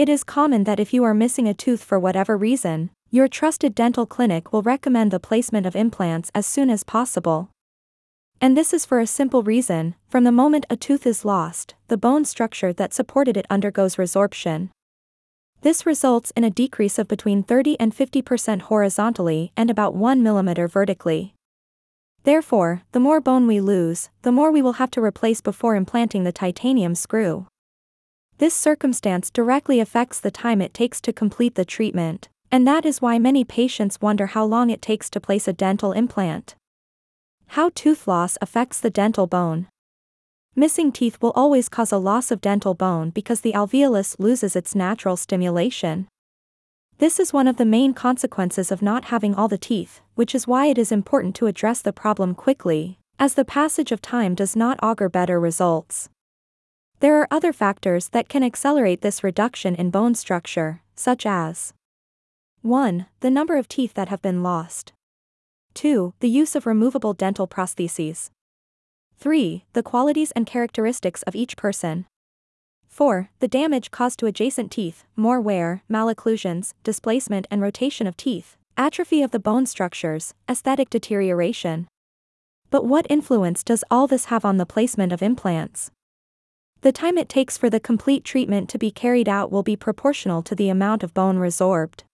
It is common that if you are missing a tooth for whatever reason, your trusted dental clinic will recommend the placement of implants as soon as possible. And this is for a simple reason from the moment a tooth is lost, the bone structure that supported it undergoes resorption. This results in a decrease of between 30 and 50% horizontally and about 1 mm vertically. Therefore, the more bone we lose, the more we will have to replace before implanting the titanium screw. This circumstance directly affects the time it takes to complete the treatment, and that is why many patients wonder how long it takes to place a dental implant. How tooth loss affects the dental bone. Missing teeth will always cause a loss of dental bone because the alveolus loses its natural stimulation. This is one of the main consequences of not having all the teeth, which is why it is important to address the problem quickly, as the passage of time does not augur better results. There are other factors that can accelerate this reduction in bone structure, such as 1. The number of teeth that have been lost. 2. The use of removable dental prostheses. 3. The qualities and characteristics of each person. 4. The damage caused to adjacent teeth, more wear, malocclusions, displacement and rotation of teeth, atrophy of the bone structures, aesthetic deterioration. But what influence does all this have on the placement of implants? The time it takes for the complete treatment to be carried out will be proportional to the amount of bone resorbed.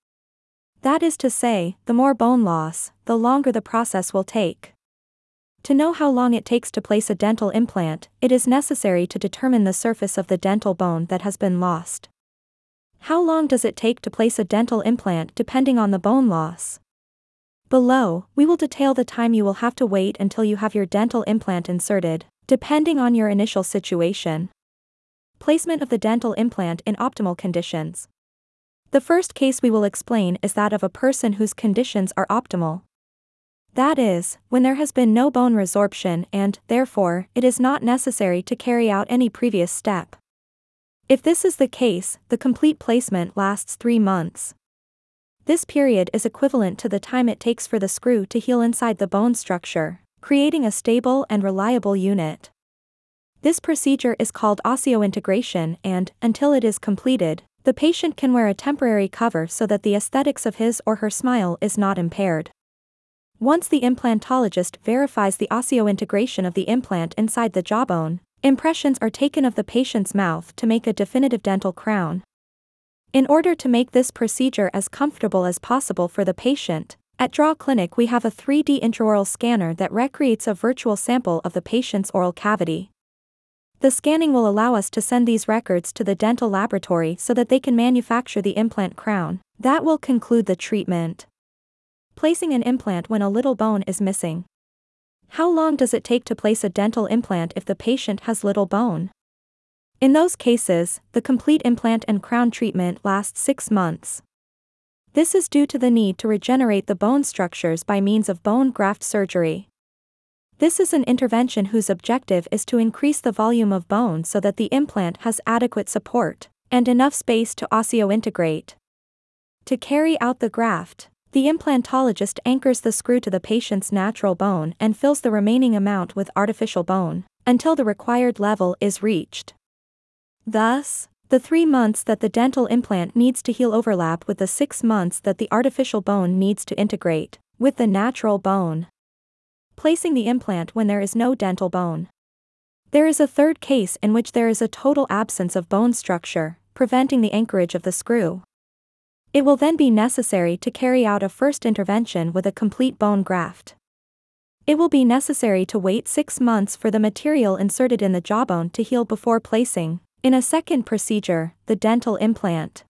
That is to say, the more bone loss, the longer the process will take. To know how long it takes to place a dental implant, it is necessary to determine the surface of the dental bone that has been lost. How long does it take to place a dental implant depending on the bone loss? Below, we will detail the time you will have to wait until you have your dental implant inserted, depending on your initial situation. Placement of the dental implant in optimal conditions. The first case we will explain is that of a person whose conditions are optimal. That is, when there has been no bone resorption and, therefore, it is not necessary to carry out any previous step. If this is the case, the complete placement lasts three months. This period is equivalent to the time it takes for the screw to heal inside the bone structure, creating a stable and reliable unit. This procedure is called osseointegration and, until it is completed, the patient can wear a temporary cover so that the aesthetics of his or her smile is not impaired. Once the implantologist verifies the osseointegration of the implant inside the jawbone, impressions are taken of the patient's mouth to make a definitive dental crown. In order to make this procedure as comfortable as possible for the patient, at Draw Clinic we have a 3D intraoral scanner that recreates a virtual sample of the patient's oral cavity. The scanning will allow us to send these records to the dental laboratory so that they can manufacture the implant crown. That will conclude the treatment. Placing an implant when a little bone is missing. How long does it take to place a dental implant if the patient has little bone? In those cases, the complete implant and crown treatment lasts six months. This is due to the need to regenerate the bone structures by means of bone graft surgery. This is an intervention whose objective is to increase the volume of bone so that the implant has adequate support and enough space to osseointegrate. To carry out the graft, the implantologist anchors the screw to the patient's natural bone and fills the remaining amount with artificial bone, until the required level is reached. Thus, the three months that the dental implant needs to heal overlap with the six months that the artificial bone needs to integrate with the natural bone. Placing the implant when there is no dental bone. There is a third case in which there is a total absence of bone structure, preventing the anchorage of the screw. It will then be necessary to carry out a first intervention with a complete bone graft. It will be necessary to wait six months for the material inserted in the jawbone to heal before placing, in a second procedure, the dental implant.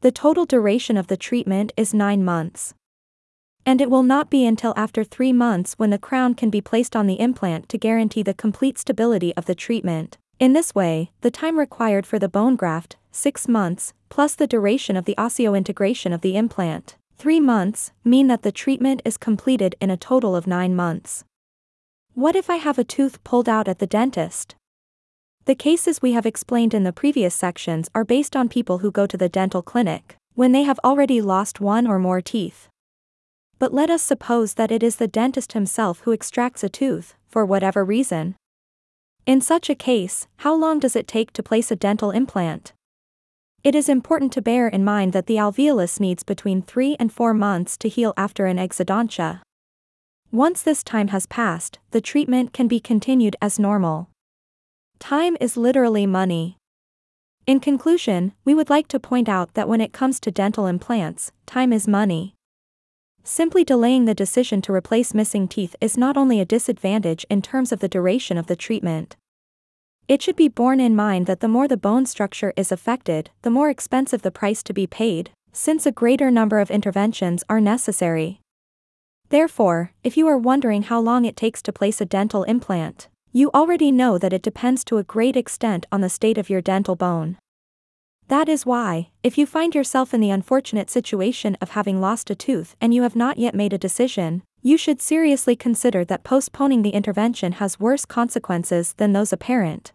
The total duration of the treatment is nine months. And it will not be until after three months when the crown can be placed on the implant to guarantee the complete stability of the treatment. In this way, the time required for the bone graft, 6 months, plus the duration of the osseointegration of the implant, 3 months, mean that the treatment is completed in a total of 9 months. What if I have a tooth pulled out at the dentist? The cases we have explained in the previous sections are based on people who go to the dental clinic when they have already lost one or more teeth. But let us suppose that it is the dentist himself who extracts a tooth, for whatever reason. In such a case, how long does it take to place a dental implant? It is important to bear in mind that the alveolus needs between 3 and 4 months to heal after an exodontia. Once this time has passed, the treatment can be continued as normal. Time is literally money. In conclusion, we would like to point out that when it comes to dental implants, time is money. Simply delaying the decision to replace missing teeth is not only a disadvantage in terms of the duration of the treatment. It should be borne in mind that the more the bone structure is affected, the more expensive the price to be paid, since a greater number of interventions are necessary. Therefore, if you are wondering how long it takes to place a dental implant, you already know that it depends to a great extent on the state of your dental bone. That is why, if you find yourself in the unfortunate situation of having lost a tooth and you have not yet made a decision, you should seriously consider that postponing the intervention has worse consequences than those apparent.